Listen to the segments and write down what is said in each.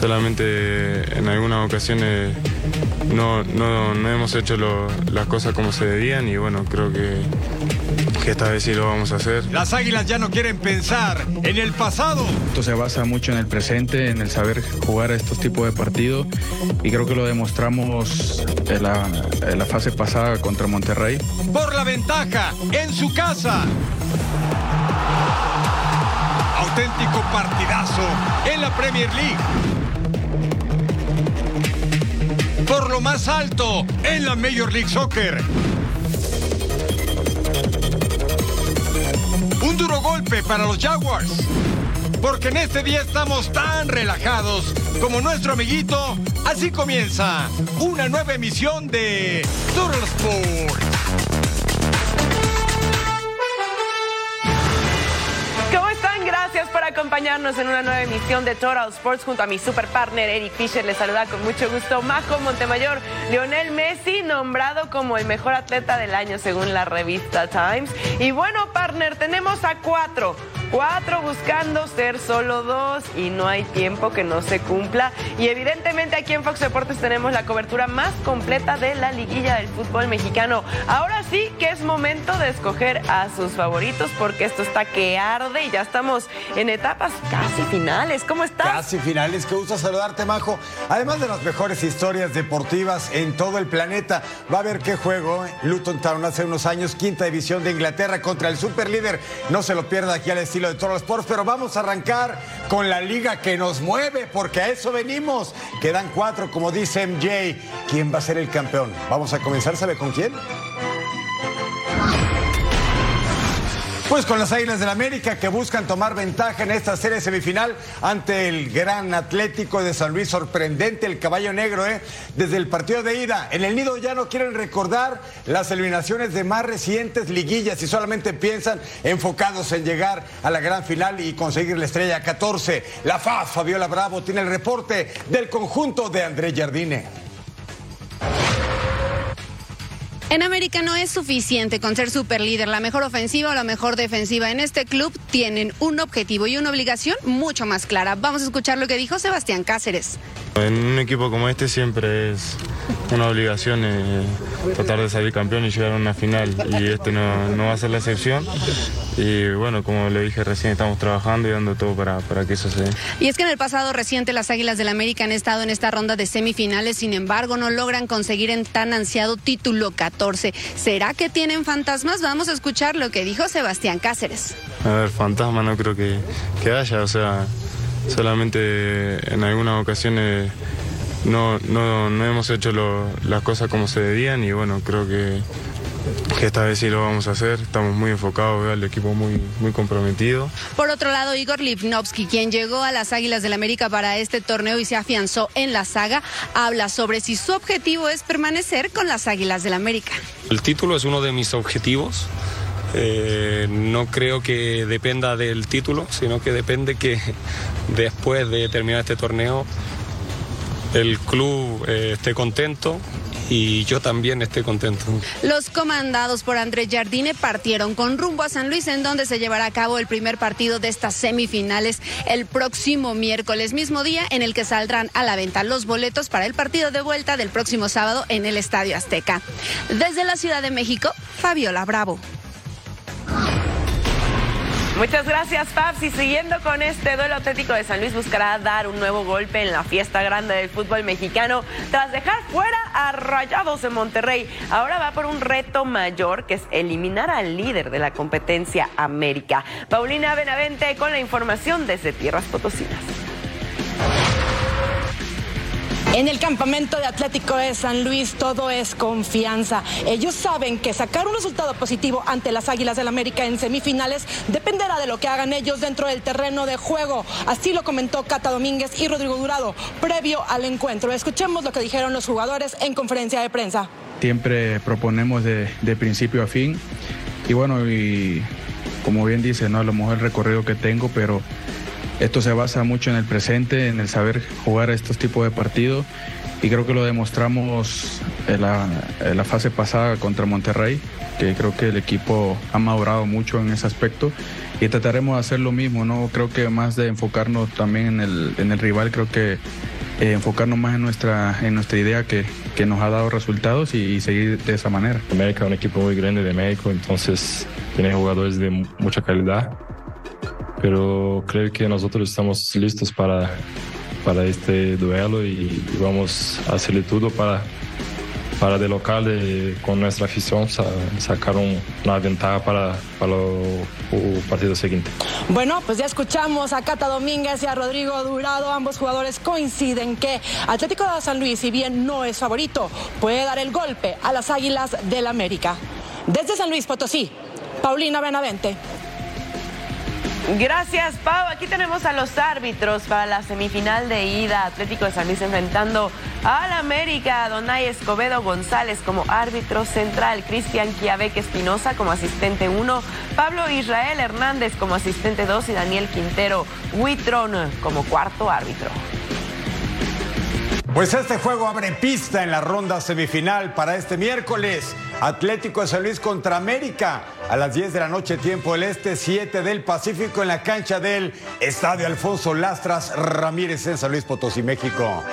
Solamente en algunas ocasiones no, no, no hemos hecho lo- las cosas como se debían y bueno, creo que, que esta vez sí lo vamos a hacer. Las águilas ya no quieren pensar en el pasado. Esto se basa mucho en el presente, en el saber jugar a estos tipos de partidos y creo que lo demostramos en la, en la fase pasada contra Monterrey. Por la ventaja en su casa. Auténtico partidazo en la Premier League. Por lo más alto en la Major League Soccer. Un duro golpe para los Jaguars. Porque en este día estamos tan relajados como nuestro amiguito. Así comienza una nueva emisión de Total Sports. Acompañarnos en una nueva emisión de Total Sports junto a mi super partner Eric Fisher. Les saluda con mucho gusto Majo Montemayor. Lionel Messi nombrado como el mejor atleta del año según la revista Times. Y bueno, partner, tenemos a cuatro. Cuatro buscando ser solo dos y no hay tiempo que no se cumpla. Y evidentemente aquí en Fox Deportes tenemos la cobertura más completa de la liguilla del fútbol mexicano. Ahora sí que es momento de escoger a sus favoritos porque esto está que arde y ya estamos en etapas casi finales. ¿Cómo estás? Casi finales, qué gusto saludarte, Majo. Además de las mejores historias deportivas en todo el planeta, va a haber qué juego. ¿eh? Luton Town hace unos años, quinta división de Inglaterra contra el superlíder. No se lo pierda aquí al estilo de Toro Sports, pero vamos a arrancar con la liga que nos mueve, porque a eso venimos. Quedan cuatro, como dice MJ. ¿Quién va a ser el campeón? Vamos a comenzar, ¿sabe con quién? Pues con las Águilas del América que buscan tomar ventaja en esta serie semifinal ante el gran Atlético de San Luis, sorprendente el caballo negro, ¿eh? Desde el partido de ida, en el nido ya no quieren recordar las eliminaciones de más recientes liguillas y solamente piensan enfocados en llegar a la gran final y conseguir la estrella 14. La FAS, Fabiola Bravo, tiene el reporte del conjunto de André Jardine. En América no es suficiente con ser superlíder, la mejor ofensiva o la mejor defensiva. En este club tienen un objetivo y una obligación mucho más clara. Vamos a escuchar lo que dijo Sebastián Cáceres. En un equipo como este siempre es una obligación eh, tratar de salir campeón y llegar a una final y este no, no va a ser la excepción. Y bueno, como le dije recién, estamos trabajando y dando todo para, para que eso se dé. Y es que en el pasado reciente las Águilas del América han estado en esta ronda de semifinales, sin embargo no logran conseguir en tan ansiado título 14. ¿Será que tienen fantasmas? Vamos a escuchar lo que dijo Sebastián Cáceres. A ver, fantasma no creo que, que haya, o sea, solamente en algunas ocasiones no, no, no hemos hecho lo- las cosas como se debían y bueno, creo que, que esta vez sí lo vamos a hacer, estamos muy enfocados, veo al equipo muy, muy comprometido. Por otro lado, Igor Lipnovsky, quien llegó a las Águilas del América para este torneo y se afianzó en la saga, habla sobre si su objetivo es permanecer con las Águilas del América. El título es uno de mis objetivos. Eh, no creo que dependa del título, sino que depende que después de terminar este torneo el club eh, esté contento y yo también esté contento. Los comandados por Andrés Jardine partieron con rumbo a San Luis, en donde se llevará a cabo el primer partido de estas semifinales el próximo miércoles, mismo día en el que saldrán a la venta los boletos para el partido de vuelta del próximo sábado en el Estadio Azteca. Desde la Ciudad de México, Fabiola Bravo. Muchas gracias, Fabs. Y siguiendo con este duelo auténtico de San Luis, buscará dar un nuevo golpe en la fiesta grande del fútbol mexicano tras dejar fuera a Rayados de Monterrey. Ahora va por un reto mayor que es eliminar al líder de la competencia América. Paulina Benavente con la información desde Tierras Potosinas. En el campamento de Atlético de San Luis todo es confianza. Ellos saben que sacar un resultado positivo ante las Águilas del América en semifinales dependerá de lo que hagan ellos dentro del terreno de juego. Así lo comentó Cata Domínguez y Rodrigo Durado previo al encuentro. Escuchemos lo que dijeron los jugadores en conferencia de prensa. Siempre proponemos de, principio a fin y bueno, y como bien dice, ¿no? a lo mejor el recorrido que tengo, pero esto se basa mucho en el presente, en el saber jugar estos tipos de partidos y creo que lo demostramos en la, fase pasada contra Monterrey, que creo que el equipo ha madurado mucho en ese aspecto y trataremos de hacer lo mismo, ¿no? Creo que más de enfocarnos también en el, rival, creo que eh, enfocarnos más en nuestra, en nuestra idea que, nos ha dado resultados y, y, seguir de esa manera. América es un equipo muy grande de México, entonces tiene jugadores de mucha calidad pero creo que nosotros estamos listos para, para este duelo y, vamos a hacerle todo para, para de local con nuestra afición sacar una ventaja para, para el partido siguiente. Bueno, pues ya escuchamos a Cata Domínguez y a Rodrigo Durado. Ambos jugadores coinciden que Atlético de San Luis, si bien no es favorito, puede dar el golpe a las Águilas del América. Desde San Luis Potosí, Paulina Benavente. Gracias, Pau. Aquí tenemos a los árbitros para la semifinal de ida. Atlético de San Luis enfrentando al América. Donay Escobedo González como árbitro central. Cristian Quiabeque Espinosa como asistente 1. Pablo Israel Hernández como asistente 2. Y Daniel Quintero Huitrón como cuarto árbitro. Pues este juego abre pista en la ronda semifinal para este miércoles. Atlético de San Luis contra América a las 10 de la noche, tiempo del Este, 7 del Pacífico en la cancha del Estadio Alfonso Lastras Ramírez en San Luis Potosí, México.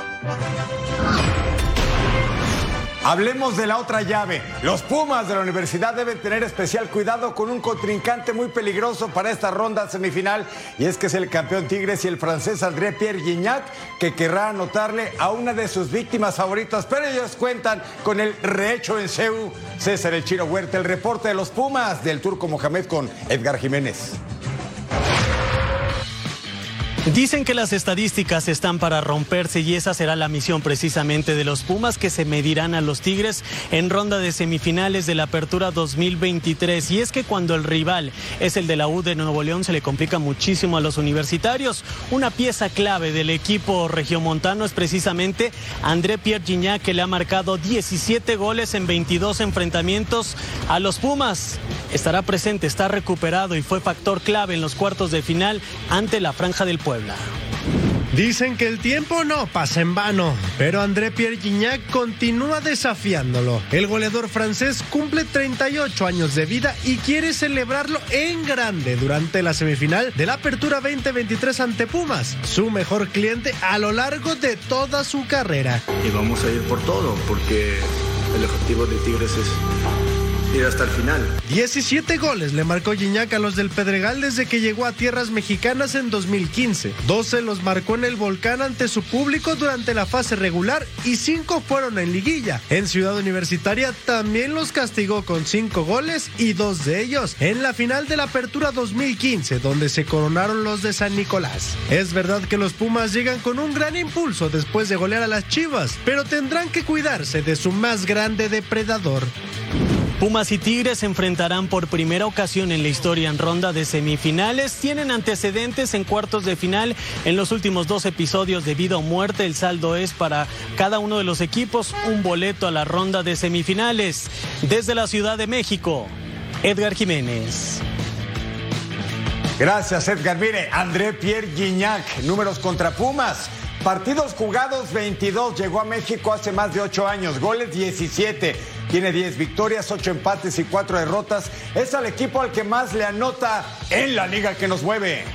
Hablemos de la otra llave. Los Pumas de la universidad deben tener especial cuidado con un contrincante muy peligroso para esta ronda semifinal y es que es el campeón Tigres y el francés André Pierre Gignac que querrá anotarle a una de sus víctimas favoritas, pero ellos cuentan con el rehecho en CEU. César El Chiro Huerta, el reporte de los Pumas del Turco Mohamed con Edgar Jiménez. Dicen que las estadísticas están para romperse y esa será la misión precisamente de los Pumas que se medirán a los Tigres en ronda de semifinales de la Apertura 2023. Y es que cuando el rival es el de la U de Nuevo León se le complica muchísimo a los universitarios. Una pieza clave del equipo regiomontano es precisamente André Pierre Gignac que le ha marcado 17 goles en 22 enfrentamientos a los Pumas. Estará presente, está recuperado y fue factor clave en los cuartos de final ante la Franja del Pueblo. Dicen que el tiempo no pasa en vano, pero André Pierre Gignac continúa desafiándolo. El goleador francés cumple 38 años de vida y quiere celebrarlo en grande durante la semifinal de la Apertura 2023 ante Pumas, su mejor cliente a lo largo de toda su carrera. Y vamos a ir por todo, porque el objetivo de Tigres es hasta el final. 17 goles le marcó Gignac a los del Pedregal desde que llegó a tierras mexicanas en 2015. 12 los marcó en el Volcán ante su público durante la fase regular y 5 fueron en liguilla. En Ciudad Universitaria también los castigó con 5 goles y 2 de ellos en la final de la Apertura 2015 donde se coronaron los de San Nicolás. Es verdad que los Pumas llegan con un gran impulso después de golear a las Chivas, pero tendrán que cuidarse de su más grande depredador. Pumas y Tigres se enfrentarán por primera ocasión en la historia en ronda de semifinales. Tienen antecedentes en cuartos de final en los últimos dos episodios de vida o muerte. El saldo es para cada uno de los equipos un boleto a la ronda de semifinales. Desde la Ciudad de México, Edgar Jiménez. Gracias, Edgar. Mire, André Pierre Guignac, números contra Pumas. Partidos jugados 22, llegó a México hace más de 8 años, goles 17, tiene 10 victorias, 8 empates y 4 derrotas. Es al equipo al que más le anota en la liga que nos mueve.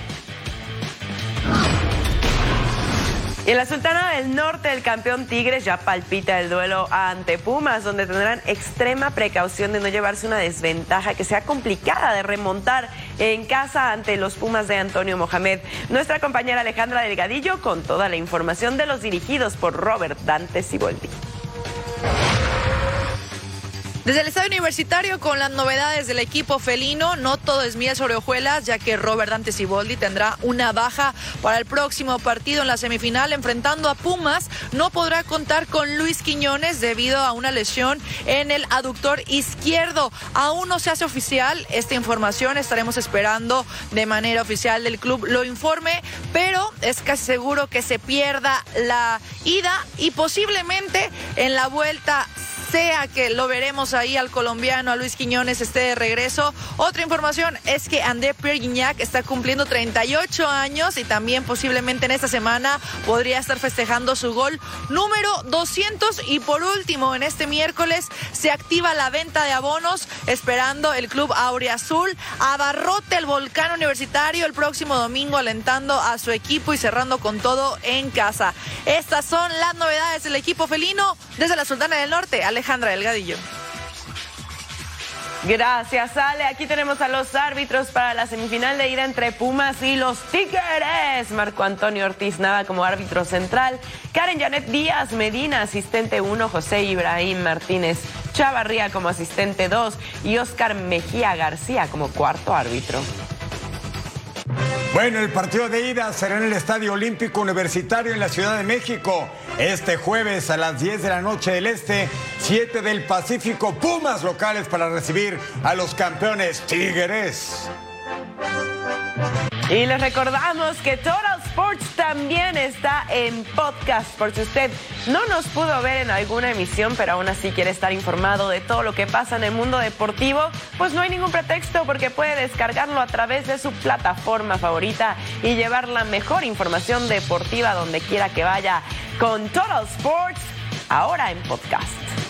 Y en la Sultana del Norte, el campeón Tigres ya palpita el duelo ante Pumas, donde tendrán extrema precaución de no llevarse una desventaja que sea complicada de remontar en casa ante los Pumas de Antonio Mohamed. Nuestra compañera Alejandra Delgadillo con toda la información de los dirigidos por Robert Dante Siboldi. Desde el estadio universitario con las novedades del equipo felino, no todo es miel sobre hojuelas, ya que Robert Dante Siboldi tendrá una baja para el próximo partido en la semifinal enfrentando a Pumas. No podrá contar con Luis Quiñones debido a una lesión en el aductor izquierdo. Aún no se hace oficial esta información, estaremos esperando de manera oficial del club lo informe, pero es casi seguro que se pierda la ida y posiblemente en la vuelta sea que lo veremos ahí al colombiano, a Luis Quiñones, esté de regreso. Otra información es que André Pierre Guignac está cumpliendo 38 años y también posiblemente en esta semana podría estar festejando su gol número 200. Y por último, en este miércoles se activa la venta de abonos, esperando el club Azul abarrote el volcán universitario el próximo domingo, alentando a su equipo y cerrando con todo en casa. Estas son las novedades del equipo felino desde la Sultana del Norte. Alejandra Delgadillo. Gracias, Ale. Aquí tenemos a los árbitros para la semifinal de ida entre Pumas y los Tigres. Marco Antonio Ortiz Nava como árbitro central. Karen Janet Díaz Medina, asistente 1. José Ibrahim Martínez Chavarría como asistente 2. Y Oscar Mejía García como cuarto árbitro. Bueno, el partido de ida será en el Estadio Olímpico Universitario en la Ciudad de México. Este jueves a las 10 de la noche del Este, 7 del Pacífico, Pumas locales para recibir a los campeones Tigres. Y les recordamos que Total Sports también está en podcast, por si usted no nos pudo ver en alguna emisión, pero aún así quiere estar informado de todo lo que pasa en el mundo deportivo, pues no hay ningún pretexto porque puede descargarlo a través de su plataforma favorita y llevar la mejor información deportiva donde quiera que vaya con Total Sports, ahora en podcast.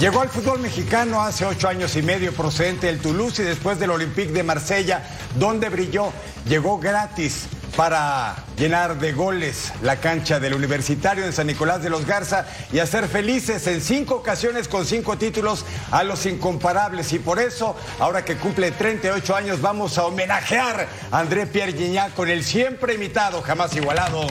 Llegó al fútbol mexicano hace ocho años y medio procedente del Toulouse y después del Olympique de Marsella, donde brilló. Llegó gratis para llenar de goles la cancha del Universitario en San Nicolás de los Garza y hacer felices en cinco ocasiones con cinco títulos a los incomparables. Y por eso, ahora que cumple 38 años, vamos a homenajear a André Pierre Gignac con el siempre imitado, jamás igualado.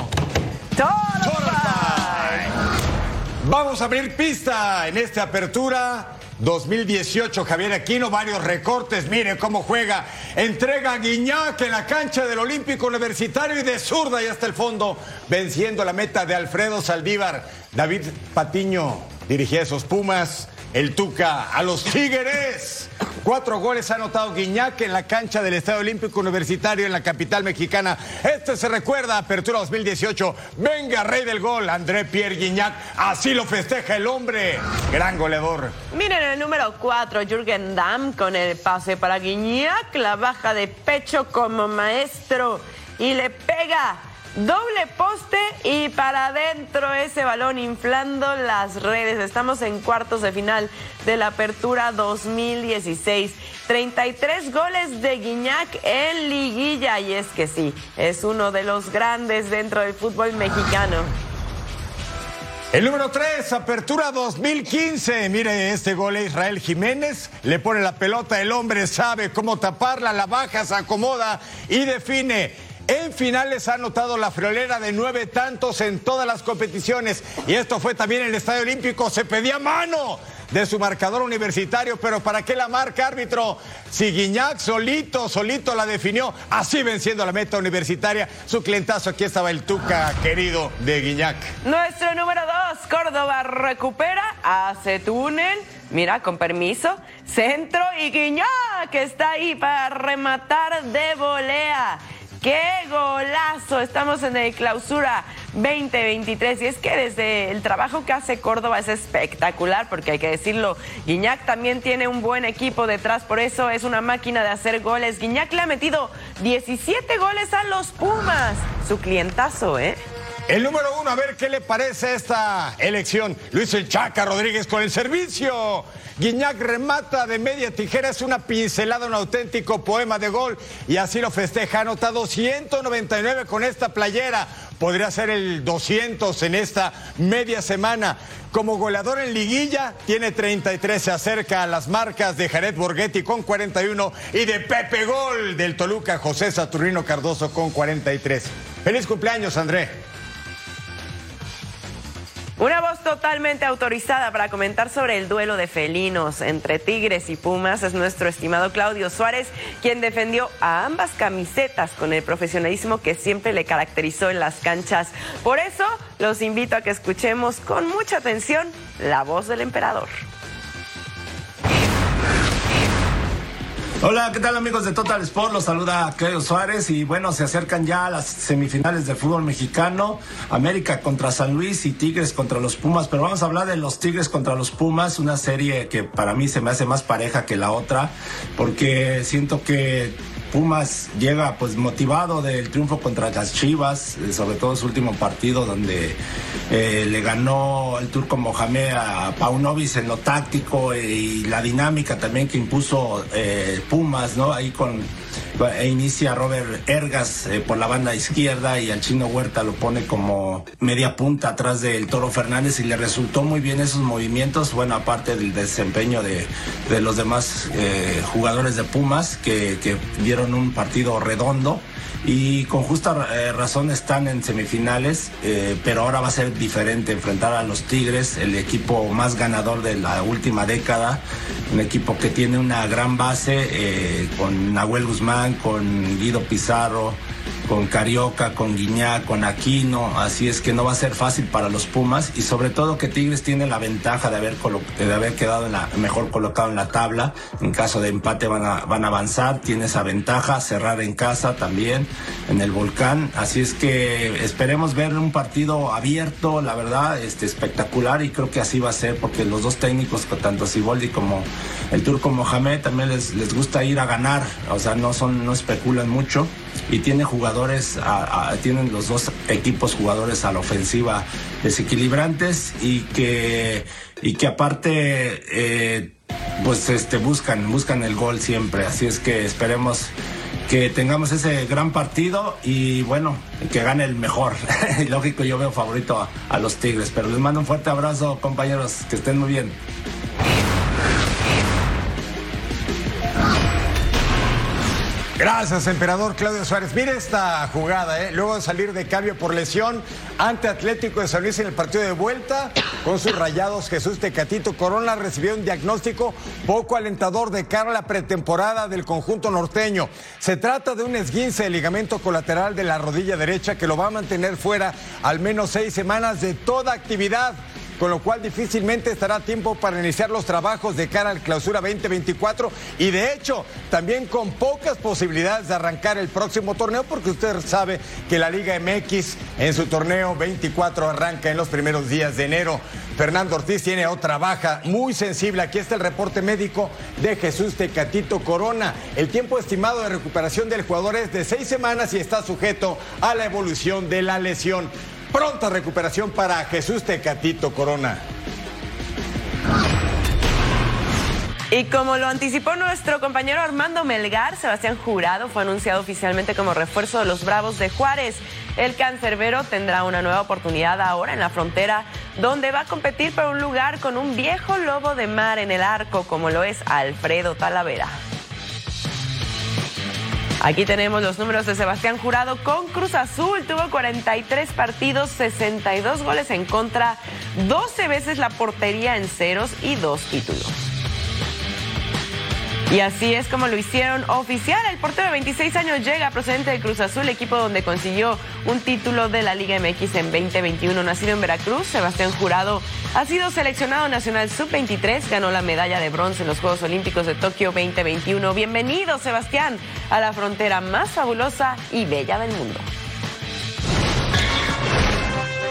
Vamos a abrir pista en esta apertura 2018. Javier Aquino, varios recortes. Mire cómo juega. Entrega a Guiñac en la cancha del Olímpico Universitario y de zurda y hasta el fondo, venciendo la meta de Alfredo Saldívar. David Patiño dirigía esos Pumas. El Tuca a los Tigres. Cuatro goles ha anotado Guiñac en la cancha del Estadio Olímpico Universitario en la capital mexicana. Este se recuerda, Apertura 2018. Venga, rey del gol, André Pierre Guiñac. Así lo festeja el hombre. Gran goleador. Miren el número cuatro, Jürgen Damm con el pase para Guiñac. La baja de pecho como maestro y le pega Doble poste y para adentro ese balón inflando las redes. Estamos en cuartos de final de la Apertura 2016. 33 goles de Guiñac en liguilla y es que sí, es uno de los grandes dentro del fútbol mexicano. El número 3, Apertura 2015. Mire este gol de Israel Jiménez. Le pone la pelota, el hombre sabe cómo taparla, la baja, se acomoda y define. En finales ha anotado la friolera de nueve tantos en todas las competiciones. Y esto fue también en el Estadio Olímpico. Se pedía mano de su marcador universitario, pero ¿para qué la marca árbitro? Si Guiñac solito, solito la definió, así venciendo la meta universitaria. Su clientazo, aquí estaba el Tuca querido de Guiñac. Nuestro número dos, Córdoba recupera, hace túnel, mira, con permiso, centro y Guiñac está ahí para rematar de volea. ¡Qué golazo! Estamos en el clausura 2023. Y es que desde el trabajo que hace Córdoba es espectacular, porque hay que decirlo, Guiñac también tiene un buen equipo detrás, por eso es una máquina de hacer goles. Guiñac le ha metido 17 goles a los Pumas. Su clientazo, ¿eh? El número uno, a ver qué le parece esta elección. Luis El Chaca Rodríguez con el servicio. Guiñac remata de media tijera, es una pincelada, un auténtico poema de gol y así lo festeja. Anotado 199 con esta playera. Podría ser el 200 en esta media semana. Como goleador en liguilla, tiene 33, se acerca a las marcas de Jared Borghetti con 41 y de Pepe Gol del Toluca, José Saturnino Cardoso con 43. Feliz cumpleaños, André. Una voz totalmente autorizada para comentar sobre el duelo de felinos entre Tigres y Pumas es nuestro estimado Claudio Suárez, quien defendió a ambas camisetas con el profesionalismo que siempre le caracterizó en las canchas. Por eso los invito a que escuchemos con mucha atención la voz del emperador. Hola, ¿qué tal amigos de Total Sport? Los saluda Claudio Suárez y bueno, se acercan ya las semifinales del fútbol mexicano, América contra San Luis y Tigres contra los Pumas, pero vamos a hablar de los Tigres contra los Pumas, una serie que para mí se me hace más pareja que la otra, porque siento que Pumas llega pues motivado del triunfo contra las Chivas, eh, sobre todo su último partido donde eh, le ganó el turco Mohamed a Paunovic en lo táctico eh, y la dinámica también que impuso Pumas, ¿no? Ahí con e inicia Robert Ergas eh, por la banda izquierda y al chino Huerta lo pone como media punta atrás del Toro Fernández y le resultó muy bien esos movimientos, bueno, aparte del desempeño de, los demás eh, jugadores de Pumas que, que dieron un partido redondo y con justa eh, razón están en semifinales, eh, pero ahora va a ser diferente enfrentar a los Tigres, el equipo más ganador de la última década, un equipo que tiene una gran base eh, con Nahuel Guzmán, con Guido Pizarro, con Carioca, con Guiñá, con Aquino, así es que no va a ser fácil para los Pumas y sobre todo que Tigres tiene la ventaja de haber, de haber quedado en la, mejor colocado en la tabla, en caso de empate van a, van a avanzar, tiene esa ventaja, cerrar en casa también, en el volcán, así es que esperemos ver un partido abierto, la verdad, este, espectacular y creo que así va a ser porque los dos técnicos, tanto Siboldi como el turco Mohamed, también les, les gusta ir a ganar, o sea, no, son, no especulan mucho y tiene jugadores, tienen los dos equipos jugadores a la ofensiva desequilibrantes y que, y que aparte, eh, pues este, buscan, buscan el gol siempre. Así es que esperemos que tengamos ese gran partido y bueno, que gane el mejor. Lógico, yo veo favorito a los Tigres, pero les mando un fuerte abrazo, compañeros, que estén muy bien. Gracias, emperador Claudio Suárez. Mire esta jugada, ¿eh? luego de salir de cambio por lesión ante Atlético de San Luis en el partido de vuelta, con sus rayados Jesús Tecatito Corona recibió un diagnóstico poco alentador de cara a la pretemporada del conjunto norteño. Se trata de un esguince de ligamento colateral de la rodilla derecha que lo va a mantener fuera al menos seis semanas de toda actividad con lo cual difícilmente estará tiempo para iniciar los trabajos de cara al clausura 2024 y de hecho también con pocas posibilidades de arrancar el próximo torneo porque usted sabe que la Liga MX en su torneo 24 arranca en los primeros días de enero. Fernando Ortiz tiene otra baja muy sensible. Aquí está el reporte médico de Jesús Tecatito Corona. El tiempo estimado de recuperación del jugador es de seis semanas y está sujeto a la evolución de la lesión. Pronta recuperación para Jesús Tecatito Corona. Y como lo anticipó nuestro compañero Armando Melgar, Sebastián Jurado fue anunciado oficialmente como refuerzo de los Bravos de Juárez. El cancerbero tendrá una nueva oportunidad ahora en la frontera, donde va a competir por un lugar con un viejo lobo de mar en el arco, como lo es Alfredo Talavera. Aquí tenemos los números de Sebastián Jurado con Cruz Azul. Tuvo 43 partidos, 62 goles en contra, 12 veces la portería en ceros y dos títulos. Y así es como lo hicieron oficial. El portero de 26 años llega procedente de Cruz Azul, equipo donde consiguió un título de la Liga MX en 2021. Nacido en Veracruz, Sebastián Jurado ha sido seleccionado nacional sub-23, ganó la medalla de bronce en los Juegos Olímpicos de Tokio 2021. Bienvenido, Sebastián, a la frontera más fabulosa y bella del mundo.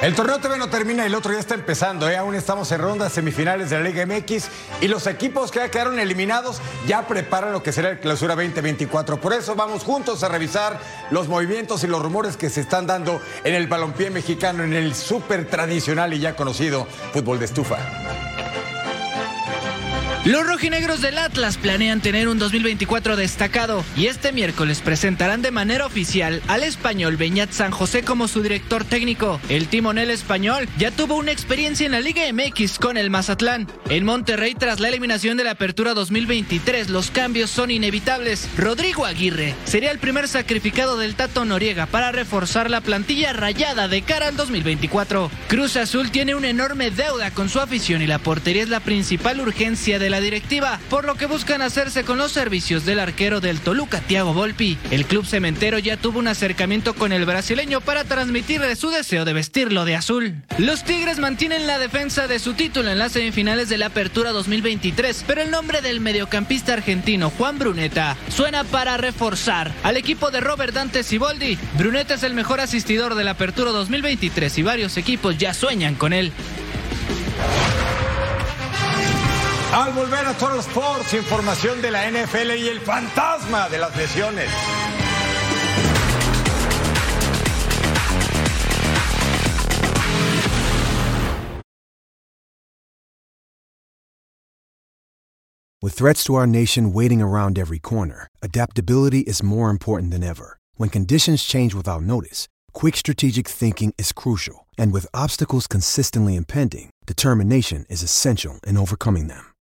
El torneo todavía no termina el otro ya está empezando. ¿eh? Aún estamos en rondas semifinales de la Liga MX y los equipos que ya quedaron eliminados ya preparan lo que será el clausura 2024. Por eso vamos juntos a revisar los movimientos y los rumores que se están dando en el balompié mexicano, en el súper tradicional y ya conocido fútbol de estufa. Los rojinegros del Atlas planean tener un 2024 destacado y este miércoles presentarán de manera oficial al español Beñat San José como su director técnico. El timonel español ya tuvo una experiencia en la Liga MX con el Mazatlán. En Monterrey, tras la eliminación de la Apertura 2023, los cambios son inevitables. Rodrigo Aguirre sería el primer sacrificado del Tato Noriega para reforzar la plantilla rayada de cara al 2024. Cruz Azul tiene una enorme deuda con su afición y la portería es la principal urgencia de la directiva, por lo que buscan hacerse con los servicios del arquero del Toluca, Thiago Volpi. El club cementero ya tuvo un acercamiento con el brasileño para transmitirle su deseo de vestirlo de azul. Los Tigres mantienen la defensa de su título en las semifinales de la Apertura 2023, pero el nombre del mediocampista argentino Juan Bruneta suena para reforzar al equipo de Robert Dante Siboldi. Bruneta es el mejor asistidor de la Apertura 2023 y varios equipos ya sueñan con él. Al volver a Total Sports, información de la NFL y el fantasma de las lesiones. With threats to our nation waiting around every corner, adaptability is more important than ever. When conditions change without notice, quick strategic thinking is crucial. And with obstacles consistently impending, determination is essential in overcoming them.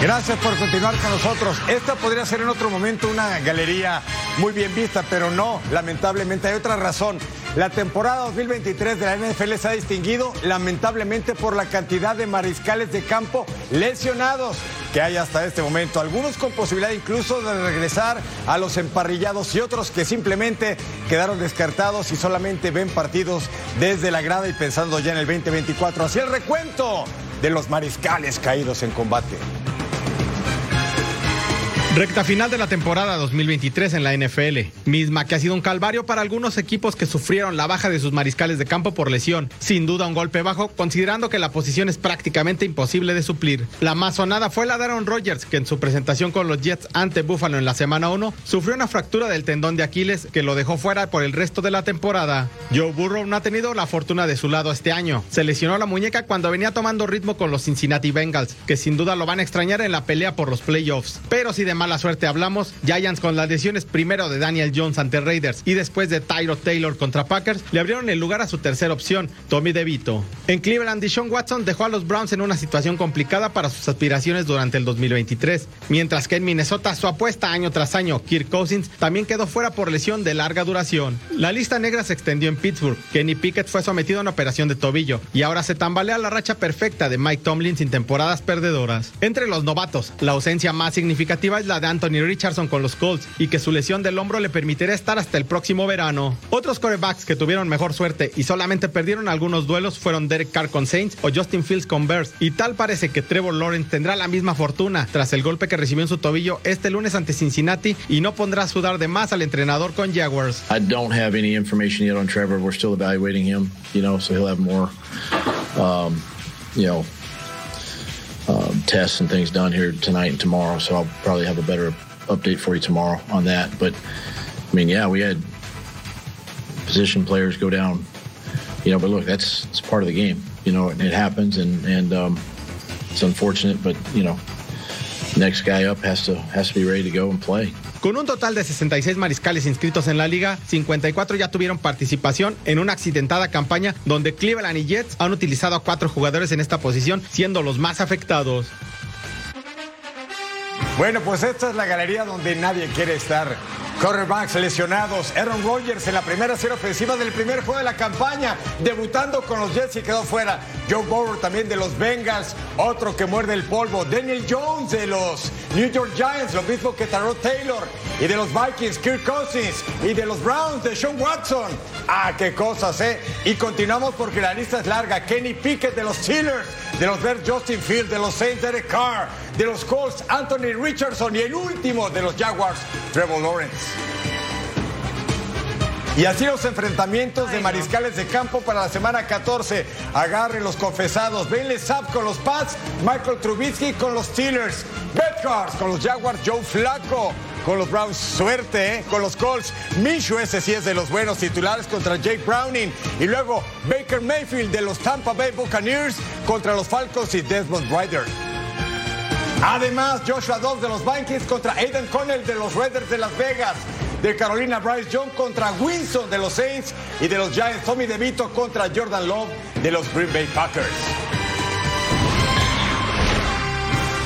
Gracias por continuar con nosotros. Esta podría ser en otro momento una galería muy bien vista, pero no, lamentablemente hay otra razón. La temporada 2023 de la NFL se ha distinguido lamentablemente por la cantidad de mariscales de campo lesionados que hay hasta este momento. Algunos con posibilidad incluso de regresar a los emparrillados y otros que simplemente quedaron descartados y solamente ven partidos desde la grada y pensando ya en el 2024. Así el recuento de los mariscales caídos en combate. Recta final de la temporada 2023 en la NFL, misma que ha sido un calvario para algunos equipos que sufrieron la baja de sus mariscales de campo por lesión. Sin duda un golpe bajo, considerando que la posición es prácticamente imposible de suplir. La más sonada fue la de Aaron Rodgers, que en su presentación con los Jets ante Buffalo en la semana 1 sufrió una fractura del tendón de Aquiles que lo dejó fuera por el resto de la temporada. Joe Burrow no ha tenido la fortuna de su lado este año. Se lesionó la muñeca cuando venía tomando ritmo con los Cincinnati Bengals, que sin duda lo van a extrañar en la pelea por los playoffs. Pero si de mala suerte hablamos, Giants con las lesiones primero de Daniel Jones ante Raiders y después de Tyro Taylor contra Packers le abrieron el lugar a su tercera opción, Tommy DeVito. En Cleveland, Deshaun Watson dejó a los Browns en una situación complicada para sus aspiraciones durante el 2023, mientras que en Minnesota su apuesta año tras año, Kirk Cousins, también quedó fuera por lesión de larga duración. La lista negra se extendió en Pittsburgh, Kenny Pickett fue sometido a una operación de tobillo y ahora se tambalea la racha perfecta de Mike Tomlin sin temporadas perdedoras. Entre los novatos, la ausencia más significativa es la de Anthony Richardson con los Colts y que su lesión del hombro le permitirá estar hasta el próximo verano. Otros corebacks que tuvieron mejor suerte y solamente perdieron algunos duelos fueron Derek Carr con Saints o Justin Fields con Bears. Y tal parece que Trevor Lawrence tendrá la misma fortuna tras el golpe que recibió en su tobillo este lunes ante Cincinnati y no pondrá a sudar de más al entrenador con Jaguars. I don't have any information yet on Trevor. We're still evaluating him, you know, so he'll have more, um, you know, um, tests and things done here tonight and tomorrow. So I'll probably have a better update for you tomorrow on that. But I mean, yeah, we had position players go down, you know. But look, that's it's part of the game, you know. It, it happens, and and um, it's unfortunate, but you know, next guy up has to has to be ready to go and play. Con un total de 66 mariscales inscritos en la liga, 54 ya tuvieron participación en una accidentada campaña donde Cleveland y Jets han utilizado a cuatro jugadores en esta posición, siendo los más afectados. Bueno, pues esta es la galería donde nadie quiere estar. Quarterbacks lesionados. Aaron Rodgers en la primera serie ofensiva del primer juego de la campaña, debutando con los Jets y quedó fuera. Joe Burrow también de los Bengals, otro que muerde el polvo. Daniel Jones de los New York Giants, lo mismo que Tarot Taylor. Y de los Vikings, Kirk Cousins. Y de los Browns, de Sean Watson. Ah, qué cosas, ¿eh? Y continuamos porque la lista es larga. Kenny Pickett de los Steelers, de los Bears, Justin Field, de los Saints, Derek Carr, de los Colts, Anthony Richardson y el último de los Jaguars, Trevor Lawrence. Y así los enfrentamientos de mariscales de campo para la semana 14. Agarren los confesados. Benle Sapp con los Pats. Michael Trubisky con los Steelers. Betcars con los Jaguars. Joe Flaco con los Browns. Suerte ¿eh? con los Colts. Minshew, ese sí es de los buenos titulares contra Jake Browning. Y luego Baker Mayfield de los Tampa Bay Buccaneers contra los Falcons y Desmond Ryder. Además, Joshua Dobbs de los Vikings contra Aiden Connell de los Raiders de Las Vegas. De Carolina, Bryce Young contra Winston de los Saints. Y de los Giants, Tommy DeVito contra Jordan Love de los Green Bay Packers.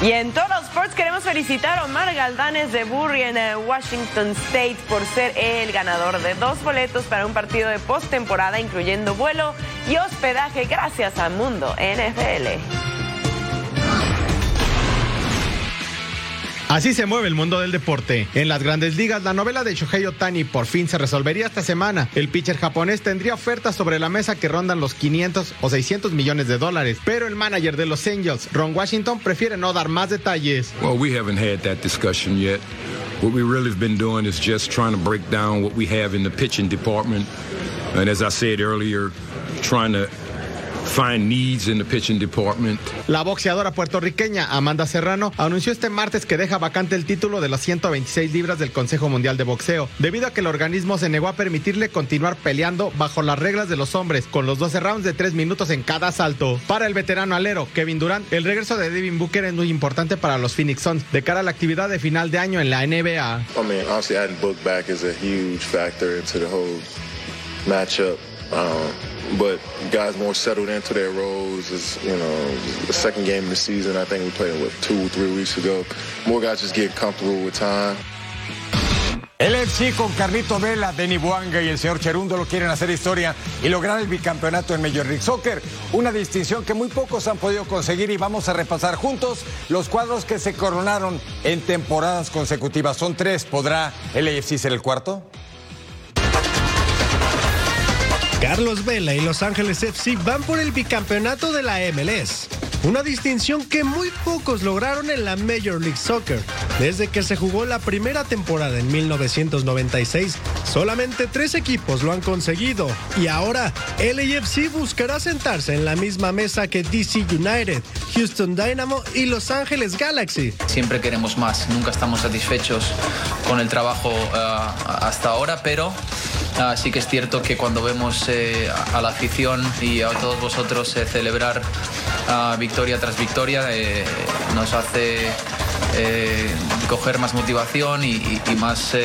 Y en Total Sports queremos felicitar a Omar Galdanes de Burry en eh, Washington State por ser el ganador de dos boletos para un partido de postemporada, incluyendo vuelo y hospedaje gracias a Mundo NFL. Así se mueve el mundo del deporte. En las grandes ligas, la novela de Shohei Otani por fin se resolvería esta semana. El pitcher japonés tendría ofertas sobre la mesa que rondan los 500 o 600 millones de dólares, pero el manager de los Angels, Ron Washington, prefiere no dar más detalles. Well, we haven't had that discussion yet. What we really have been doing is just trying to break down what we have in the pitching department. And as I said earlier, trying to find needs in the pitching department. La boxeadora puertorriqueña Amanda Serrano anunció este martes que deja vacante el título de las 126 libras del Consejo Mundial de Boxeo, debido a que el organismo se negó a permitirle continuar peleando bajo las reglas de los hombres, con los 12 rounds de 3 minutos en cada asalto. Para el veterano alero Kevin Durant, el regreso de Devin Booker es muy importante para los Phoenix Suns de cara a la actividad de final de año en la NBA. I mean, obviously adding Book back is a huge factor into the whole matchup. Um, but guys more settled into their roles. Is you know the second game of the season. I think we played what two, three weeks ago. More guys just get comfortable with time. El FC con Carlito Vela, Denny Buanga y el señor Cherundo lo quieren hacer historia y lograr el bicampeonato en Major League Soccer. Una distinción que muy pocos han podido conseguir y vamos a repasar juntos los cuadros que se coronaron en temporadas consecutivas. Son tres. ¿Podrá el AFC ser el cuarto? Carlos Vela y Los Ángeles FC van por el bicampeonato de la MLS. Una distinción que muy pocos lograron en la Major League Soccer. Desde que se jugó la primera temporada en 1996, solamente tres equipos lo han conseguido. Y ahora, LAFC buscará sentarse en la misma mesa que DC United, Houston Dynamo y Los Ángeles Galaxy. Siempre queremos más, nunca estamos satisfechos con el trabajo uh, hasta ahora, pero uh, sí que es cierto que cuando vemos eh, a la afición y a todos vosotros eh, celebrar uh, victoria tras victoria eh, nos hace coger más motivación y, más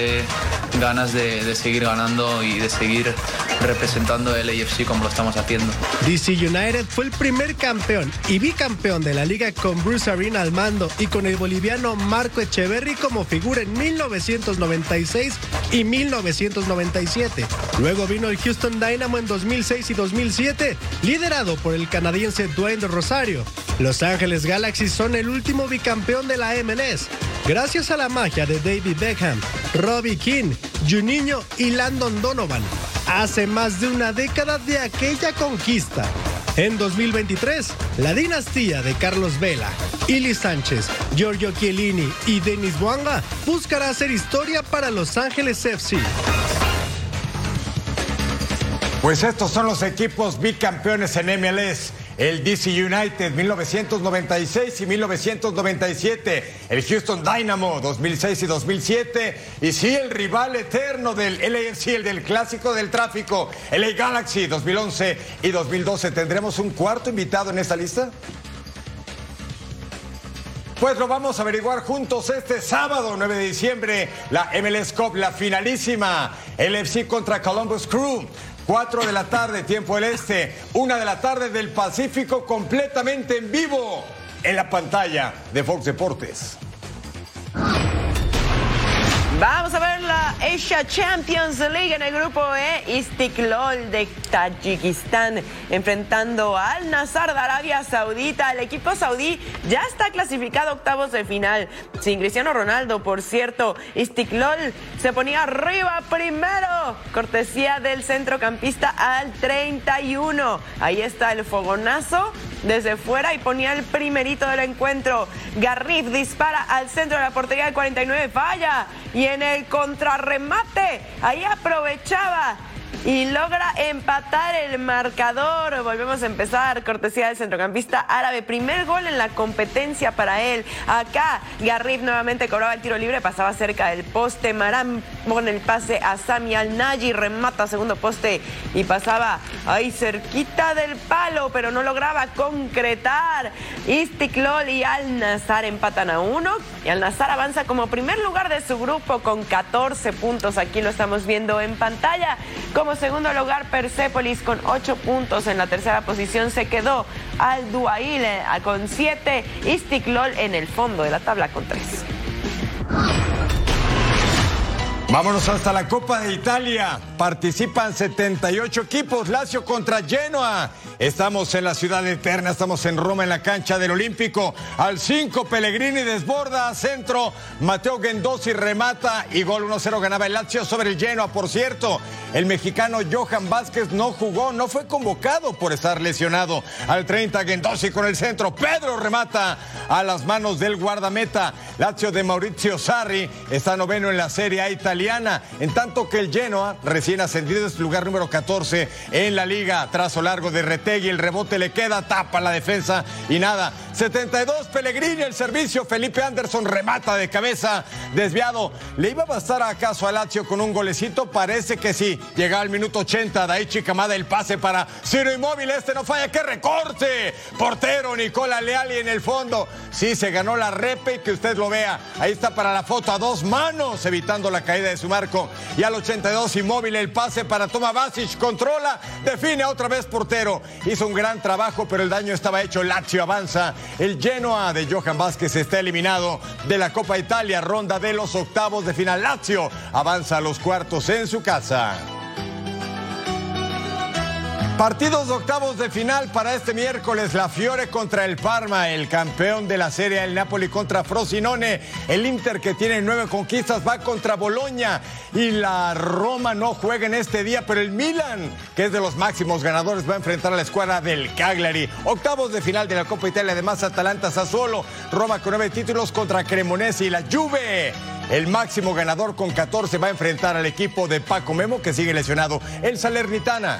ganas de, seguir ganando y de seguir representando el AFC como lo estamos haciendo. DC United fue el primer campeón y bicampeón de la liga con Bruce Arena al mando y con el boliviano Marco Echeverry como figura en 1996 y 1997. Luego vino el Houston Dynamo en 2006 y 2007, liderado por el canadiense Dwayne de Rosario. Los Ángeles Galaxy son el último bicampeón de la MLS, gracias a la magia de David Beckham, Robbie King, Juninho y Landon Donovan. Hace más de una década de aquella conquista. En 2023, la dinastía de Carlos Vela, Ili Sánchez, Giorgio Chiellini y Denis Buanga buscará hacer historia para Los Ángeles FC. Pues estos son los equipos bicampeones en MLS. El DC United 1996 y 1997, el Houston Dynamo 2006 y 2007, y sí, el rival eterno del LAFC, el del clásico del tráfico, LA Galaxy 2011 y 2012. ¿Tendremos un cuarto invitado en esta lista? Pues lo vamos a averiguar juntos este sábado 9 de diciembre, la MLS Cup, la finalísima, LFC contra Columbus Crew. 4 de la tarde, tiempo del este, 1 de la tarde del Pacífico, completamente en vivo en la pantalla de Fox Deportes. Vamos a ver la Asia Champions League en el grupo E, Istiklol de Tayikistán enfrentando al Nazar de Arabia Saudita. El equipo saudí ya está clasificado a octavos de final. Sin Cristiano Ronaldo, por cierto, Istiklol se ponía arriba primero, cortesía del centrocampista al 31. Ahí está el fogonazo desde fuera y ponía el primerito del encuentro. Garrif dispara al centro de la portería del 49, falla. Y en el contrarremate, ahí aprovechaba y logra empatar el marcador. Volvemos a empezar, cortesía del centrocampista árabe. Primer gol en la competencia para él. Acá Garrif nuevamente cobraba el tiro libre, pasaba cerca del poste. Marán pone el pase a Sami Al-Naji, remata segundo poste y pasaba ahí cerquita del palo, pero no lograba concretar. Istiklol y Al-Nazar empatan a uno y Al-Nazar avanza como primer lugar de su grupo con 14 puntos. Aquí lo estamos viendo en pantalla. Segundo lugar, Persepolis con 8 puntos. En la tercera posición se quedó Al Duail eh, con 7. Istiklol en el fondo de la tabla con 3. Vámonos hasta la Copa de Italia. Participan 78 equipos. Lazio contra Genoa. Estamos en la ciudad eterna, estamos en Roma en la cancha del Olímpico. Al 5 Pellegrini desborda, centro, Mateo Gendosi remata y gol 1-0 ganaba el Lazio sobre el Genoa. Por cierto, el mexicano Johan Vázquez no jugó, no fue convocado por estar lesionado. Al 30 Gendosi con el centro, Pedro remata a las manos del guardameta. Lazio de Maurizio Sarri está noveno en la Serie A italiana, en tanto que el Genoa, recién ascendido, es lugar número 14 en la liga. Trazo largo de Retegui, el rebote le queda, tapa la defensa y nada. 72 Pellegrini, el servicio, Felipe Anderson remata de cabeza, desviado. ¿Le iba a bastar acaso a Lazio con un golecito? Parece que sí. Llega al minuto 80, Daichi Kamada el pase para Ciro Inmóvil, este no falla, ¡qué recorte! Portero Nicola Leali en el fondo. Sí, se ganó la repe y que usted lo vea. Ahí está para la foto a dos manos, evitando la caída de su marco. Y al 82 Inmóvil el pase para Toma Basic, controla, define otra vez portero. Hizo un gran trabajo, pero el daño estaba hecho. Lazio avanza. El Genoa de Johan Vázquez está eliminado de la Copa Italia, ronda de los octavos de final. Lazio avanza a los cuartos en su casa. Partidos de octavos de final para este miércoles. La Fiore contra el Parma, el campeón de la Serie, el Napoli contra Frosinone, el Inter que tiene nueve conquistas va contra Boloña y la Roma no juega en este día, pero el Milan, que es de los máximos ganadores, va a enfrentar a la escuadra del Cagliari. Octavos de final de la Copa Italia, además Atalanta Sassuolo, Roma con nueve títulos contra Cremonese y la Juve. El máximo ganador con 14 va a enfrentar al equipo de Paco Memo que sigue lesionado, el Salernitana.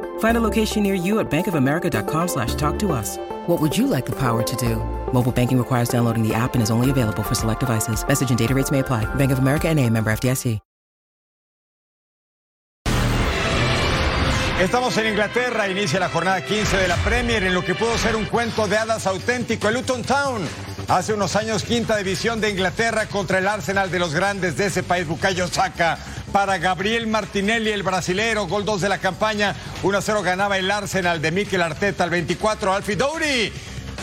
Find a location near you at bankofamerica.com slash talk to us. What would you like the power to do? Mobile banking requires downloading the app and is only available for select devices. Message and data rates may apply. Bank of America and a member FDIC. Estamos en Inglaterra, inicia la jornada 15 de la Premier en lo que pudo ser un cuento de hadas auténtico. El Luton Town, hace unos años quinta división de Inglaterra contra el Arsenal de los grandes de ese país, Bukayo Saka. Para Gabriel Martinelli, el brasilero, gol 2 de la campaña, 1-0 ganaba el Arsenal de Mikel Arteta al 24, Alfie Douri.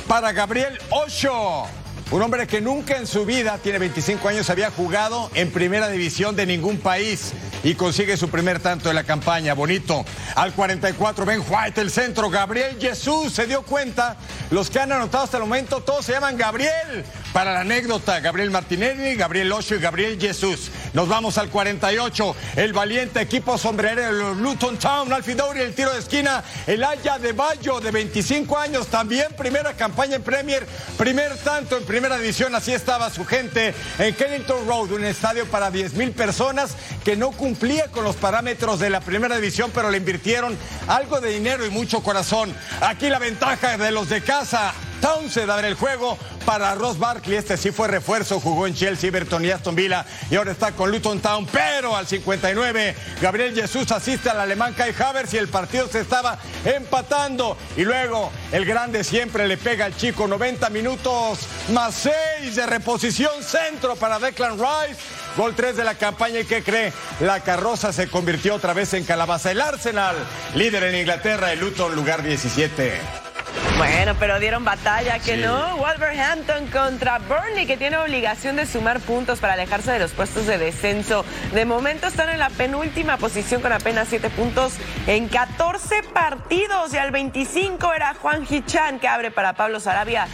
Para Gabriel Ocho, un hombre que nunca en su vida, tiene 25 años, había jugado en primera división de ningún país y consigue su primer tanto de la campaña. Bonito. Al 44, Ben White, el centro. Gabriel Jesús se dio cuenta. Los que han anotado hasta el momento, todos se llaman Gabriel. Para la anécdota, Gabriel Martinelli, Gabriel Ocho y Gabriel Jesús. Nos vamos al 48. El valiente equipo sombrerero de los Luton Town, Alfidori, el tiro de esquina. El Haya de Bayo, de 25 años, también primera campaña en Premier, primer tanto en primera división. Así estaba su gente en Kennington Road, un estadio para 10 mil personas que no cumplía con los parámetros de la primera división, pero le invirtieron algo de dinero y mucho corazón. Aquí la ventaja de los de casa. Townsend abre el juego para Ross Barkley. Este sí fue refuerzo, jugó en Chelsea, Everton y Aston Villa y ahora está con Luton Town. Pero al 59, Gabriel Jesús asiste al alemán Kai Havertz y el partido se estaba empatando. Y luego el grande siempre le pega al chico 90 minutos más 6 de reposición centro para Declan Rice. Gol 3 de la campaña y ¿qué cree? La carroza se convirtió otra vez en calabaza. El Arsenal, líder en Inglaterra, el Luton lugar 17. Bueno, pero dieron batalla, que no. Wolverhampton contra Burnley, que tiene obligación de sumar puntos para alejarse de los puestos de descenso. De momento están en la penúltima posición con apenas 7 puntos en 14 partidos. Y al 25 era Juan Hichan que abre para Pablo Sarabia.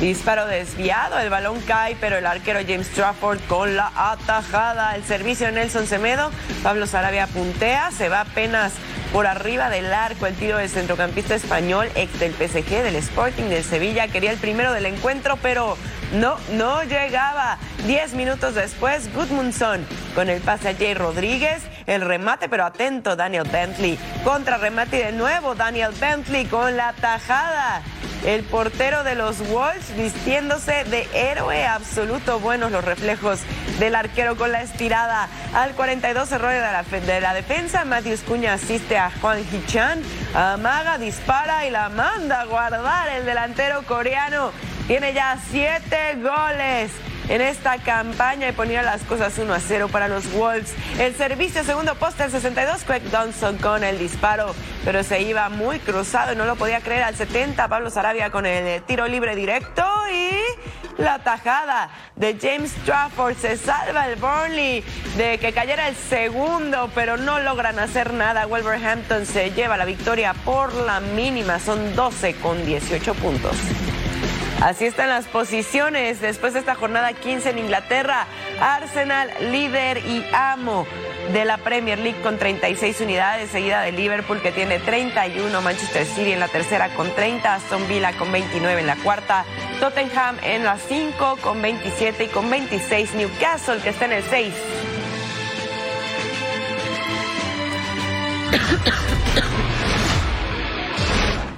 Disparo desviado, el balón cae, pero el arquero James Trafford con la atajada. El servicio Nelson Semedo, Pablo Sarabia puntea, se va apenas por arriba del arco el tiro del centrocampista español, ex del PSG, del Sporting, del Sevilla. Quería el primero del encuentro, pero no, no llegaba. Diez minutos después, Gudmundsson con el pase a Jay Rodríguez. El remate, pero atento, Daniel Bentley. Contra remate de nuevo, Daniel Bentley con la tajada. El portero de los Wolves vistiéndose de héroe absoluto. Buenos los reflejos del arquero con la estirada. Al 42 error de la, de la defensa. Matthews Cuña asiste a Juan Hichan. Amaga, dispara y la manda a guardar el delantero coreano. Tiene ya siete goles en esta campaña y ponía las cosas 1 a 0 para los Wolves. El servicio segundo poste el 62, Craig Johnson con el disparo, pero se iba muy cruzado y no lo podía creer al 70. Pablo Sarabia con el tiro libre directo y la tajada de James Trafford. Se salva el Burnley de que cayera el segundo, pero no logran hacer nada. Wolverhampton se lleva la victoria por la mínima. Son 12 con 18 puntos. Así están las posiciones después de esta jornada 15 en Inglaterra. Arsenal líder y amo de la Premier League con 36 unidades, seguida de Liverpool que tiene 31, Manchester City en la tercera con 30, Aston Villa con 29 en la cuarta, Tottenham en la 5 con 27 y con 26 Newcastle que está en el 6.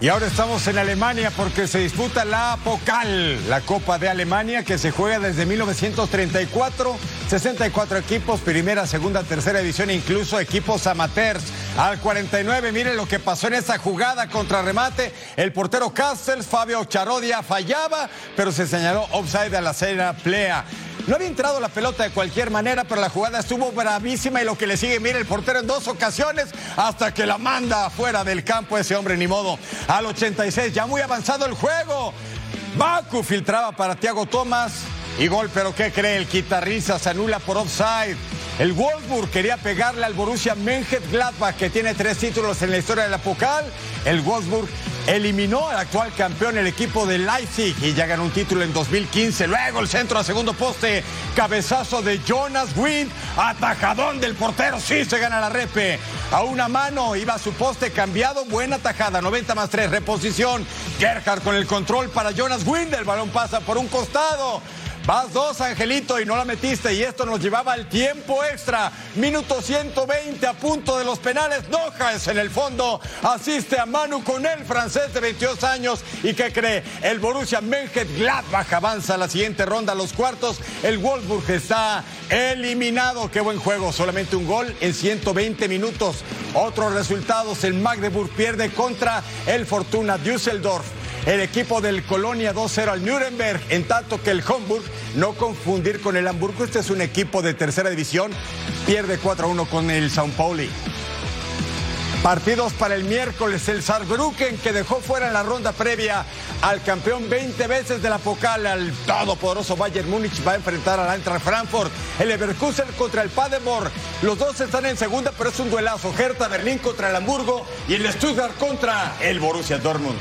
Y ahora estamos en Alemania porque se disputa la Pokal, la Copa de Alemania que se juega desde 1934, 64 equipos, primera, segunda, tercera edición, incluso equipos amateurs. Al 49, miren lo que pasó en esa jugada contra remate. El portero Castles, Fabio Charodia, fallaba, pero se señaló offside a la cena Plea. No había entrado la pelota de cualquier manera, pero la jugada estuvo bravísima y lo que le sigue, mire el portero en dos ocasiones hasta que la manda afuera del campo ese hombre, ni modo. Al 86, ya muy avanzado el juego. Baku filtraba para Thiago Thomas y gol, pero ¿qué cree? El guitarrista se anula por offside. El Wolfsburg quería pegarle al Borussia Mönchengladbach, que tiene tres títulos en la historia de la Pokal. El Wolfsburg eliminó al actual campeón, el equipo de Leipzig, y ya ganó un título en 2015. Luego el centro a segundo poste, cabezazo de Jonas Wind, atajadón del portero, sí se gana la repe. A una mano iba a su poste cambiado, buena tajada, 90 más 3, reposición. Gerhard con el control para Jonas Wind, el balón pasa por un costado. Vas dos, Angelito, y no la metiste. Y esto nos llevaba al tiempo extra. Minuto 120 a punto de los penales. Nojas en el fondo. Asiste a Manu con el francés de 22 años. ¿Y qué cree? El Borussia Mönchengladbach avanza a la siguiente ronda, los cuartos. El Wolfsburg está eliminado. Qué buen juego. Solamente un gol en 120 minutos. Otros resultados. El Magdeburg pierde contra el Fortuna Düsseldorf el equipo del Colonia 2-0 al Nuremberg, en tanto que el Homburg, no confundir con el Hamburgo, este es un equipo de tercera división, pierde 4-1 con el Sao Paulo. Partidos para el miércoles, el Saarbrücken que dejó fuera en la ronda previa al campeón 20 veces de la Pokal, al todopoderoso Bayern Múnich va a enfrentar al Eintracht Frankfurt, el Leverkusen contra el Paderborn. Los dos están en segunda, pero es un duelazo. Hertha Berlín contra el Hamburgo y el Stuttgart contra el Borussia Dortmund.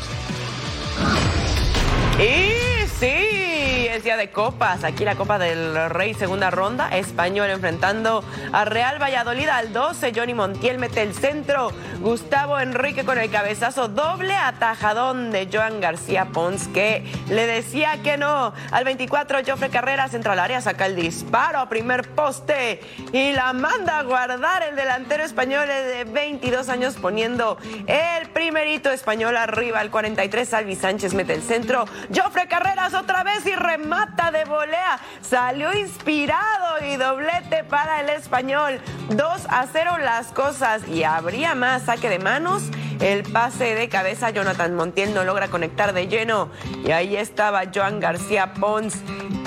Y sí, semifinales ya de copas. Aquí la Copa del Rey, segunda ronda. Español enfrentando a Real Valladolid al 12. Johnny Montiel mete el centro. Gustavo Enrique con el cabezazo doble atajadón de Joan García Pons, que le decía que no. Al 24, Jofre Carreras entra al área, saca el disparo a primer poste y la manda a guardar el delantero español de 22 años, poniendo el primerito español arriba. Al 43, Salvi Sánchez mete el centro. Jofre Carreras otra vez y remata de volea. Salió inspirado y doblete para el español. 2 a 0 las cosas y habría más saque de manos. El pase de cabeza, Jonathan Montiel no logra conectar de lleno. Y ahí estaba Joan García Pons,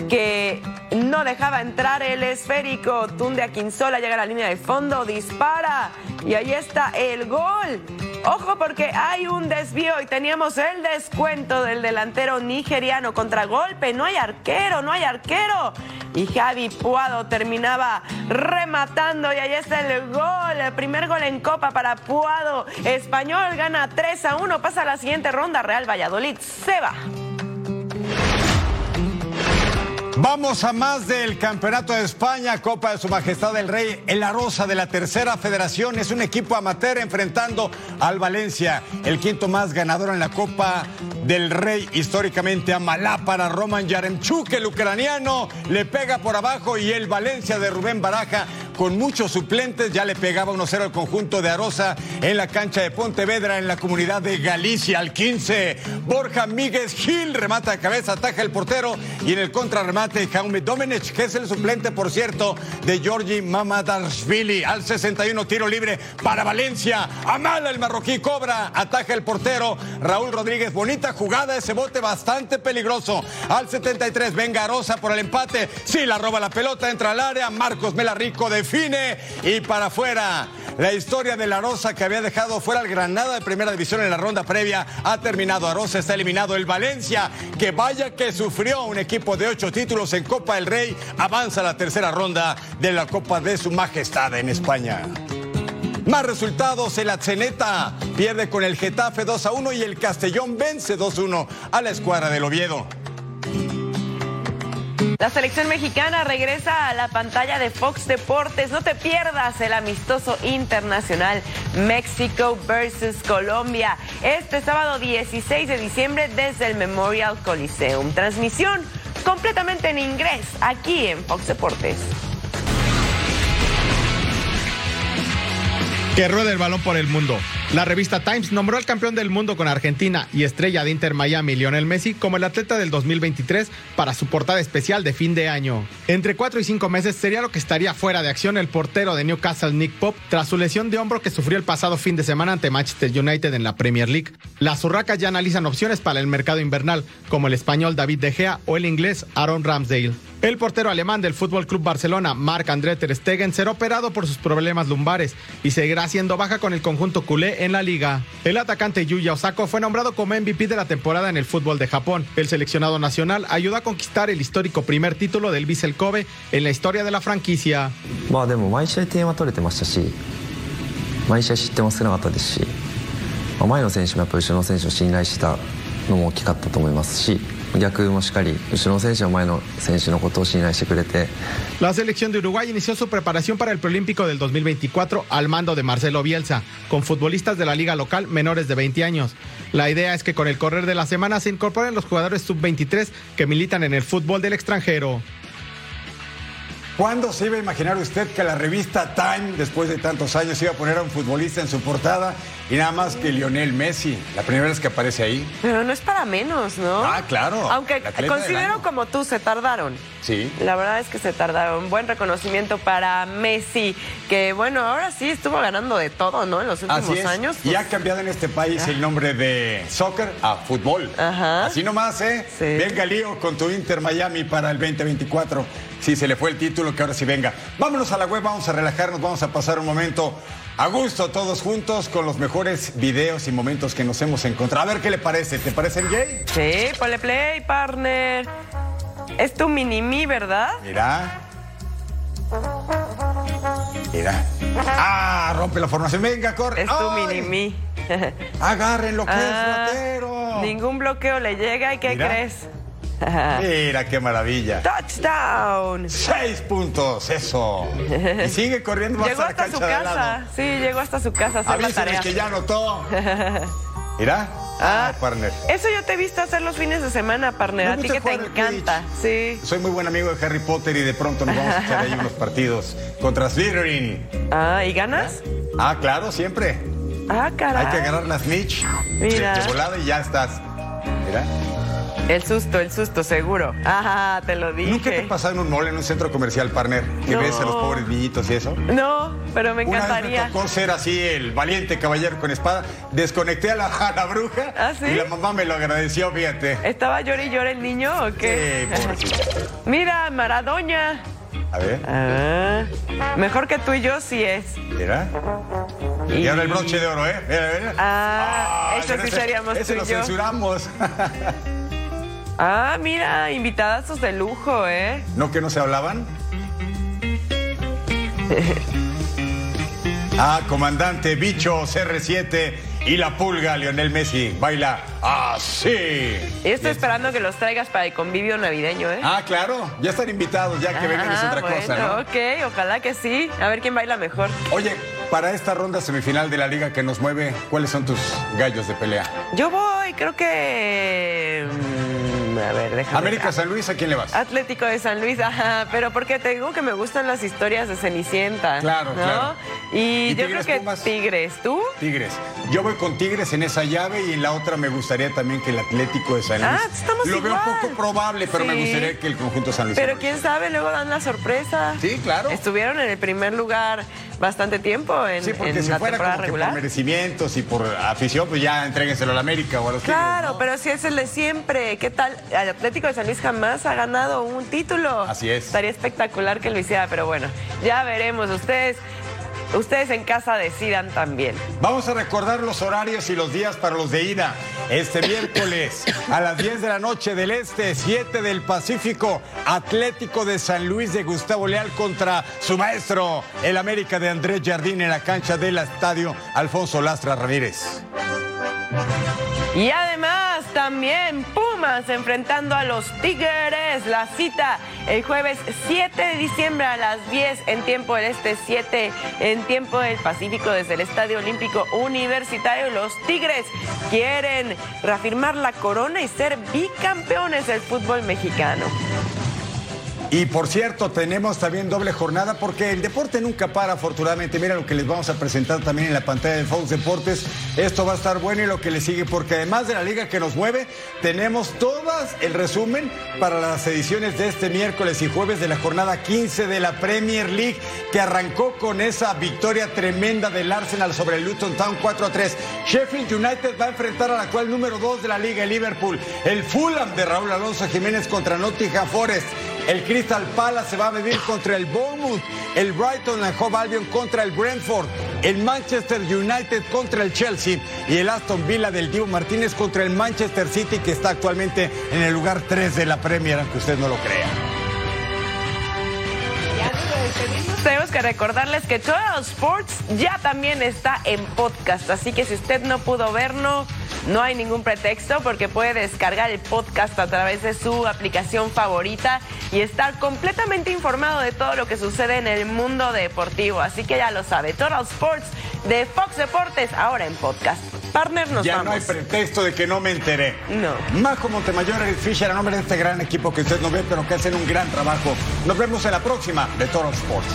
que no dejaba entrar el esférico. Tunde Aquinzola llega a la línea de fondo, dispara. Y ahí está el gol. Ojo porque hay un desvío y teníamos el descuento del delantero nigeriano. Contragolpe, no hay arquero, no hay arquero. Y Javi Puado terminaba rematando y ahí está el gol. El primer gol en Copa para Puado. Español gana 3 a 1, pasa a la siguiente ronda. Real Valladolid se va. Vamos a más del Campeonato de España, Copa de Su Majestad el Rey. El Arosa de la Tercera Federación es un equipo amateur enfrentando al Valencia, el quinto más ganador en la Copa del Rey históricamente a Malá para Roman Yaremchuk, el ucraniano, le pega por abajo y el Valencia de Rubén Baraja con muchos suplentes ya le pegaba 1-0 al conjunto de Arosa en la cancha de Pontevedra en la comunidad de Galicia al 15. Borja Míguez Gil remata de cabeza, ataja el portero y en el contrarremate Jaume Domenech, que es el suplente, por cierto, de Georgi Mamadashvili al 61 tiro libre para Valencia. Amala el marroquí cobra, ataja el portero Raúl Rodríguez. Bonita jugada, ese bote bastante peligroso. Al 73 venga Arosa por el empate. Sí, la roba la pelota, entra al área. Marcos Melarrico define y para afuera. La historia de la Rosa que había dejado fuera al Granada de primera división en la ronda previa ha terminado. Arosa está eliminado. El Valencia, que vaya que sufrió un equipo de ocho títulos en Copa del Rey, avanza a la tercera ronda de la Copa de Su Majestad en España. Más resultados, el Atzeneta pierde con el Getafe 2 a 1 y el Castellón vence 2 a 1 a la escuadra del Oviedo. La selección mexicana regresa a la pantalla de Fox Deportes. No te pierdas el amistoso internacional México versus Colombia este sábado 16 de diciembre desde el Memorial Coliseum. Transmisión completamente en inglés aquí en Fox Deportes. Que ruede el balón por el mundo. La revista Times nombró al campeón del mundo con Argentina y estrella de Inter Miami, Lionel Messi, como el atleta del 2023 para su portada especial de fin de año. Entre cuatro y cinco meses sería lo que estaría fuera de acción el portero de Newcastle, Nick Pop, tras su lesión de hombro que sufrió el pasado fin de semana ante Manchester United en la Premier League. Las urracas ya analizan opciones para el mercado invernal, como el español David De Gea o el inglés Aaron Ramsdale. El portero alemán del Fútbol Club Barcelona, Marc-André Ter Stegen, será operado por sus problemas lumbares y seguirá siendo baja con el conjunto culé en la liga. El atacante Yuya Osako fue nombrado como MVP de la temporada en el fútbol de Japón. El seleccionado nacional ayudó a conquistar el histórico primer título del Vissel Kobe en la historia de la franquicia. La selección de Uruguay inició su preparación para el Preolímpico del 2024 al mando de Marcelo Bielsa, con futbolistas de la liga local menores de 20 años. La idea es que con el correr de la semana se incorporen los jugadores sub-23 que militan en el fútbol del extranjero. ¿Cuándo se iba a imaginar usted que la revista Time, después de tantos años, iba a poner a un futbolista en su portada y nada más que Lionel Messi? La primera vez que aparece ahí. Pero no es para menos, ¿no? Ah, claro. Aunque considero como tú, se tardaron. Sí. La verdad es que se tardaron. Buen reconocimiento para Messi, que bueno, ahora sí estuvo ganando de todo, ¿no? En los últimos Así es. años. pues, Y ha cambiado en este país el nombre de soccer a fútbol. Así nomás, ¿eh? Venga lío con tu Inter Miami para el 2024. Sí, se le fue el título, que ahora sí venga. Vámonos a la web, vamos a relajarnos, vamos a pasar un momento a gusto todos juntos con los mejores videos y momentos que nos hemos encontrado. A ver qué le parece. ¿Te parecen gay? Sí, ponle play, partner. Es tu mini-me, ¿verdad? Mira. Mira. Ah, rompe la formación. Venga, corre. Es tu ¡Ay! mini-me. Agarren lo que es Ah, ratero. Ningún bloqueo le llega. ¿Y qué Mira. crees? Mira qué maravilla. Touchdown. Seis puntos, eso. Y sigue corriendo más Llegó hasta su casa. Sí, llegó hasta su casa a la tarea. que ya anotó. Mira. Ah, partner. Eso yo te he visto hacer los fines de semana, partner. Me A ti que te encanta. Sí. Soy muy buen amigo de Harry Potter y de pronto nos vamos a echar ahí unos partidos contra Slytherin. Ah, ¿y ganas? Ah, claro, siempre. Ah, caray. Hay que agarrar la snitch Mira. de, de volada y ya estás. Mira. El susto, el susto, seguro. Ajá, te lo dije. ¿Nunca te pasado en un mall, en un centro comercial, partner? Que No. ves a los pobres niñitos y eso. No, pero me Una vez encantaría. me tocó ser así el valiente caballero con espada. Desconecté a la, a la bruja ¿Ah, sí? y la mamá me lo agradeció, fíjate. ¿Estaba llore y llore el niño o qué? Sí, pobrecito. Mira, Maradoña. A ver, Ah, mejor que tú y yo sí es. mira. Y ahora el broche de oro, ¿eh? Mira, mira. Ah, eso pero sí seríamos ese tú lo y yo. censuramos. Ah, mira, invitadazos de lujo, ¿eh? ¿No que no se hablaban? Ah, comandante, bicho, CR7 y la pulga, Lionel Messi. Baila así. Y estoy esperando que los traigas para el convivio navideño, ¿eh? Ah, claro, ya están invitados, ya que vengan es Ah, otra bueno, cosa, ¿no? ok, ojalá que sí. A ver quién baila mejor. Oye, para esta ronda semifinal de la liga que nos mueve, ¿cuáles son tus gallos de pelea? Yo voy, creo que. A ver, déjame. América San Luis, ¿a quién le vas? Atlético de San Luis, ajá, pero porque te digo que me gustan las historias de Cenicienta. Claro, ¿no? claro. Y, ¿Y yo creo que Pumas? Tigres, ¿tú? Tigres. Yo voy con Tigres en esa llave y en la otra me gustaría también que el Atlético de San Luis. Ah, estamos Lo veo igual. poco probable, pero me gustaría que el conjunto San Luis. Pero quién sabe, luego dan la sorpresa. Sí, claro. Estuvieron en el primer lugar bastante tiempo en, Sí, porque en si la fuera temporada como que por regular. merecimientos y por afición, pues ya entréguenselo a la América o a los Claro, pero si es el de siempre, ¿qué tal? El Atlético de San Luis jamás ha ganado un título. Así es. Estaría espectacular que lo hiciera, pero bueno, ya veremos. Ustedes, ustedes en casa decidan también. Vamos a recordar los horarios y los días para los de ida. Este miércoles a las 10 de la noche del Este, 7 del Pacífico, Atlético de San Luis de Gustavo Leal contra su maestro, el América de Andrés Jardín en la cancha del Estadio Alfonso Lastra Ramírez. Y además también Pumas enfrentando a los Tigres. La cita el jueves 7 de diciembre a las 10 en tiempo del Este, 7 en tiempo del Pacífico desde el Estadio Olímpico Universitario. Los Tigres quieren reafirmar la corona y ser bicampeones del fútbol mexicano. Y por cierto, tenemos también doble jornada porque el deporte nunca para, afortunadamente. Mira lo que les vamos a presentar también en la pantalla de Fox Deportes. Esto va a estar bueno y lo que le sigue, porque además de la liga que nos mueve, tenemos todas el resumen para las ediciones de este miércoles y jueves de la jornada 15 de la Premier League, que arrancó con esa victoria tremenda del Arsenal sobre el Luton Town 4 a 3. Sheffield United va a enfrentar a la actual número 2 de la liga, el Liverpool. El Fulham de Raúl Alonso Jiménez contra Nottingham Forest. El Crystal Palace se va a medir contra el Bournemouth, el Brighton and Hove Albion contra el Brentford, el Manchester United contra el Chelsea y el Aston Villa del Divo Martínez contra el Manchester City que está actualmente en el lugar 3 de la Premier, aunque usted no lo crea. Tenemos que recordarles que Total Sports ya también está en podcast, así que si usted no pudo verlo, no hay ningún pretexto porque puede descargar el podcast a través de su aplicación favorita y estar completamente informado de todo lo que sucede en el mundo deportivo. Así que ya lo sabe, Total Sports de Fox Deportes ahora en podcast. Partner, nos ya vamos. no hay pretexto de que no me enteré. No. Majo Montemayor, Eric Fisher, a nombre de este gran equipo que usted no ve, pero que hacen un gran trabajo. Nos vemos en la próxima de Total Sports.